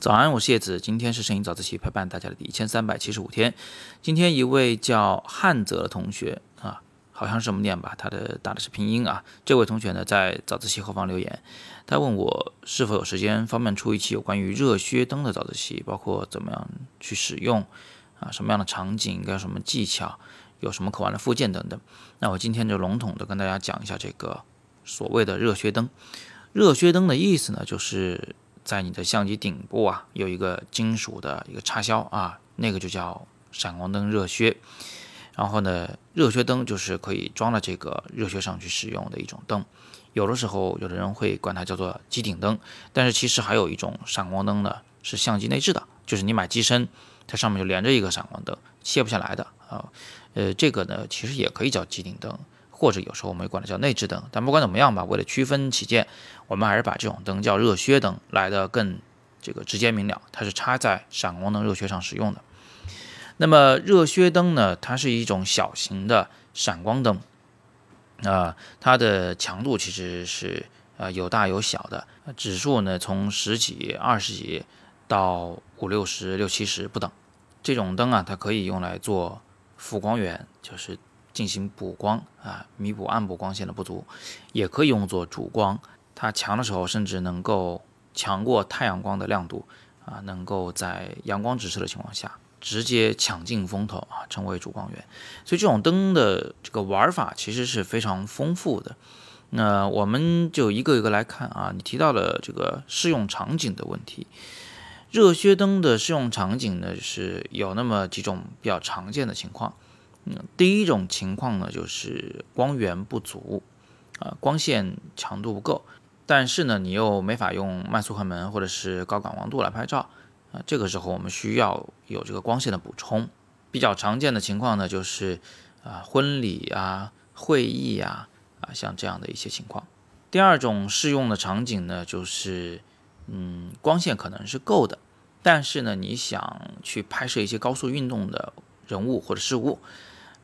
早安，我是叶子。今天是摄影早自习陪伴大家的第一千三百七十五天。今天一位叫汉泽的同学啊，好像是这么念吧，他的打的是拼音啊。这位同学呢，在早自习后方留言，他问我是否有时间方便出一期有关于热靴灯的早自习，包括怎么样去使用啊，什么样的场景应该有什么技巧，有什么可玩的附件等等。那我今天就笼统的跟大家讲一下这个所谓的热靴灯。热靴灯的意思呢，就是。在你的相机顶部啊，有一个金属的一个插销啊，那个就叫闪光灯热靴。然后呢，热靴灯就是可以装到这个热靴上去使用的一种灯。有的时候，有的人会管它叫做机顶灯，但是其实还有一种闪光灯呢，是相机内置的，就是你买机身，它上面就连着一个闪光灯，卸不下来的啊。呃，这个呢，其实也可以叫机顶灯。或者有时候我们管它叫内置灯，但不管怎么样吧，为了区分起见，我们还是把这种灯叫热靴灯来的更这个直接明了。它是插在闪光灯热靴上使用的。那么热靴灯呢，它是一种小型的闪光灯，啊，它的强度其实是呃有大有小的，指数呢从十几、二十几到五六十、六七十不等。这种灯啊，它可以用来做辅光源，就是。进行补光啊，弥补暗部光线的不足，也可以用作主光。它强的时候，甚至能够强过太阳光的亮度啊，能够在阳光直射的情况下，直接抢进风头啊，成为主光源。所以这种灯的这个玩法其实是非常丰富的。那我们就一个一个来看啊。你提到了这个适用场景的问题，热靴灯的适用场景呢，是有那么几种比较常见的情况。第一种情况呢，就是光源不足，啊，光线强度不够，但是呢，你又没法用慢速快门或者是高感光度来拍照，啊，这个时候我们需要有这个光线的补充。比较常见的情况呢，就是啊，婚礼啊、会议啊，啊，像这样的一些情况。第二种适用的场景呢，就是嗯，光线可能是够的，但是呢，你想去拍摄一些高速运动的人物或者事物。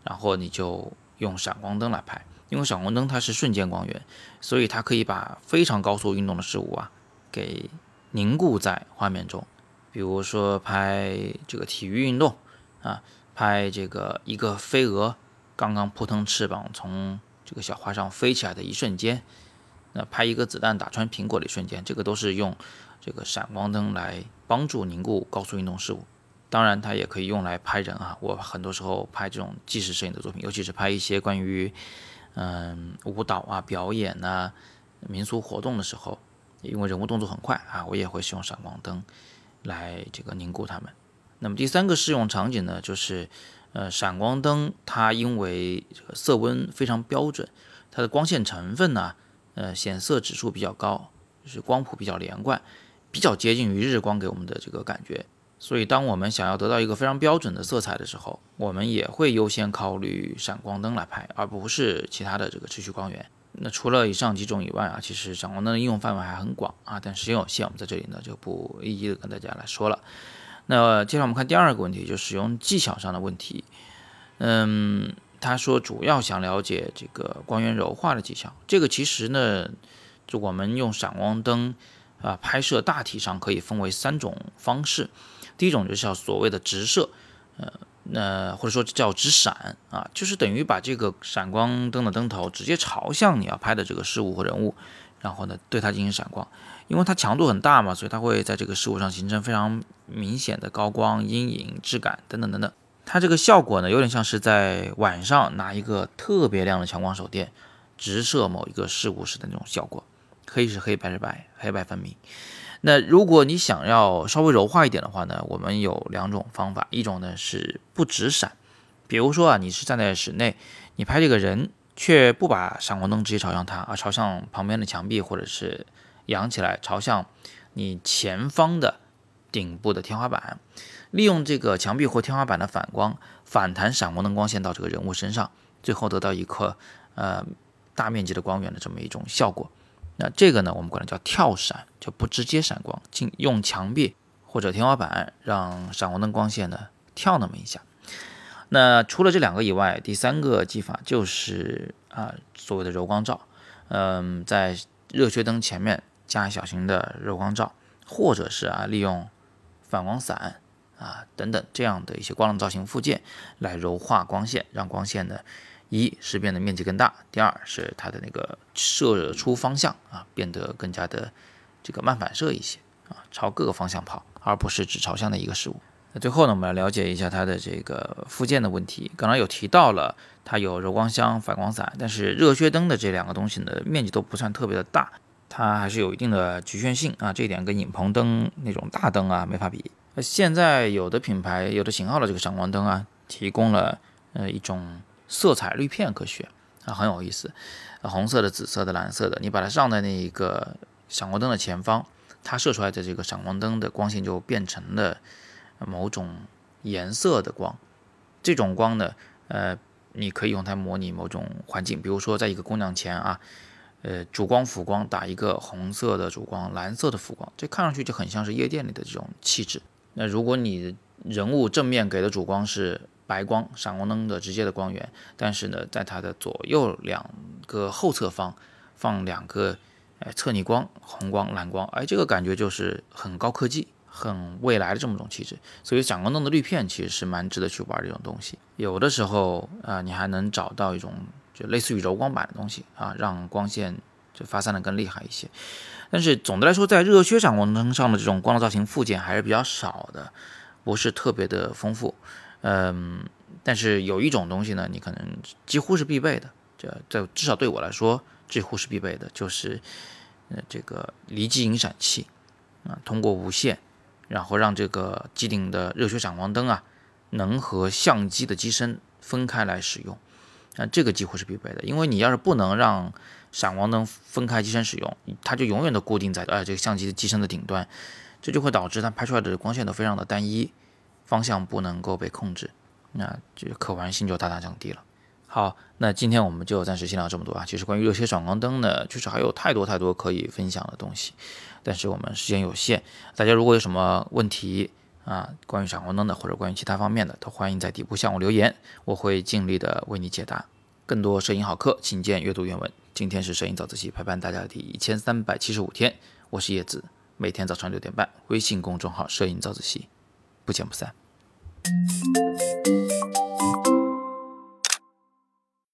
然后你就用闪光灯来拍，因为闪光灯它是瞬间光源，所以它可以把非常高速运动的事物啊给凝固在画面中。比如说拍这个体育运动啊，拍这个一个飞蛾刚刚扑腾翅膀从这个小花上飞起来的一瞬间，那拍一个子弹打穿苹果的一瞬间，这个都是用这个闪光灯来帮助凝固高速运动事物。当然，它也可以用来拍人啊。我很多时候拍这种纪实摄影的作品，尤其是拍一些关于嗯舞蹈啊、表演呐、民俗活动的时候，因为人物动作很快啊，我也会使用闪光灯来这个凝固它们。那么第三个适用场景呢，就是呃闪光灯它因为这个色温非常标准，它的光线成分呢，呃显色指数比较高，就是光谱比较连贯，比较接近于日光给我们的这个感觉。所以，当我们想要得到一个非常标准的色彩的时候，我们也会优先考虑闪光灯来拍，而不是其他的这个持续光源。那除了以上几种以外啊，其实闪光灯的应用范围还很广啊，但时间有限，我们在这里呢就不一一的跟大家来说了。那接下来我们看第二个问题，就使用技巧上的问题。嗯，他说主要想了解这个光源柔化的技巧。这个其实呢，就我们用闪光灯啊拍摄，大体上可以分为三种方式。第一种就是叫所谓的直射，呃，那或者说叫直闪啊，就是等于把这个闪光灯的灯头直接朝向你要拍的这个事物或人物，然后呢对它进行闪光，因为它强度很大嘛，所以它会在这个事物上形成非常明显的高光、阴影、质感等等等等。它这个效果呢，有点像是在晚上拿一个特别亮的强光手电直射某一个事物时的那种效果，黑是黑白是白，黑白分明。那如果你想要稍微柔化一点的话呢，我们有两种方法，一种呢是不直闪，比如说啊，你是站在室内，你拍这个人，却不把闪光灯直接朝向他，而朝向旁边的墙壁，或者是扬起来朝向你前方的顶部的天花板，利用这个墙壁或天花板的反光，反弹闪光灯光线到这个人物身上，最后得到一颗呃大面积的光源的这么一种效果。那这个呢，我们管它叫跳闪，就不直接闪光，进用墙壁或者天花板让闪光灯光线呢跳那么一下。那除了这两个以外，第三个技法就是啊所谓的柔光罩，嗯，在热靴灯前面加小型的柔光罩，或者是啊利用反光伞啊等等这样的一些光能造型附件来柔化光线，让光线呢一是变得面积更大，第二是它的那个射出方向啊变得更加的这个慢反射一些啊，朝各个方向跑，而不是只朝向的一个事物。那最后呢，我们来了解一下它的这个附件的问题。刚刚有提到了，它有柔光箱、反光伞，但是热靴灯的这两个东西呢，面积都不算特别的大，它还是有一定的局限性啊。这一点跟影棚灯那种大灯啊没法比。那现在有的品牌、有的型号的这个闪光灯啊，提供了呃一种色彩滤片可选啊，很有意思，红色的、紫色的、蓝色的，你把它上在那一个闪光灯的前方，它射出来的这个闪光灯的光线就变成了。某种颜色的光，这种光呢，呃，你可以用它模拟某种环境，比如说在一个姑娘前啊，呃，主光辅光打一个红色的主光，蓝色的辅光，这看上去就很像是夜店里的这种气质。那如果你人物正面给的主光是白光，闪光灯的直接的光源，但是呢，在它的左右两个后侧方放两个呃侧逆光，红光、蓝光，哎，这个感觉就是很高科技。很未来的这么种气质，所以闪光灯的滤片其实是蛮值得去玩这种东西。有的时候啊，你还能找到一种就类似于柔光板的东西啊，让光线就发散的更厉害一些。但是总的来说，在热靴闪光灯上的这种光的造型附件还是比较少的，不是特别的丰富。嗯，但是有一种东西呢，你可能几乎是必备的，这这至少对我来说几乎是必备的，就是呃这个离机引闪器啊，通过无线。然后让这个机顶的热靴闪光灯啊，能和相机的机身分开来使用，啊，这个几乎是必备的。因为你要是不能让闪光灯分开机身使用，它就永远都固定在呃这个相机的机身的顶端，这就会导致它拍出来的光线都非常的单一，方向不能够被控制，那这可玩性就大大降低了。好，那今天我们就暂时先聊这么多啊。其实关于热靴闪光灯呢，确实还有太多太多可以分享的东西，但是我们时间有限，大家如果有什么问题啊，关于闪光灯的或者关于其他方面的，都欢迎在底部向我留言，我会尽力的为你解答。更多摄影好课，请见阅读原文。今天是摄影早自习陪伴大家的第一千三百七十五天，我是叶子，每天早上六点半，微信公众号摄影早自习，不见不散。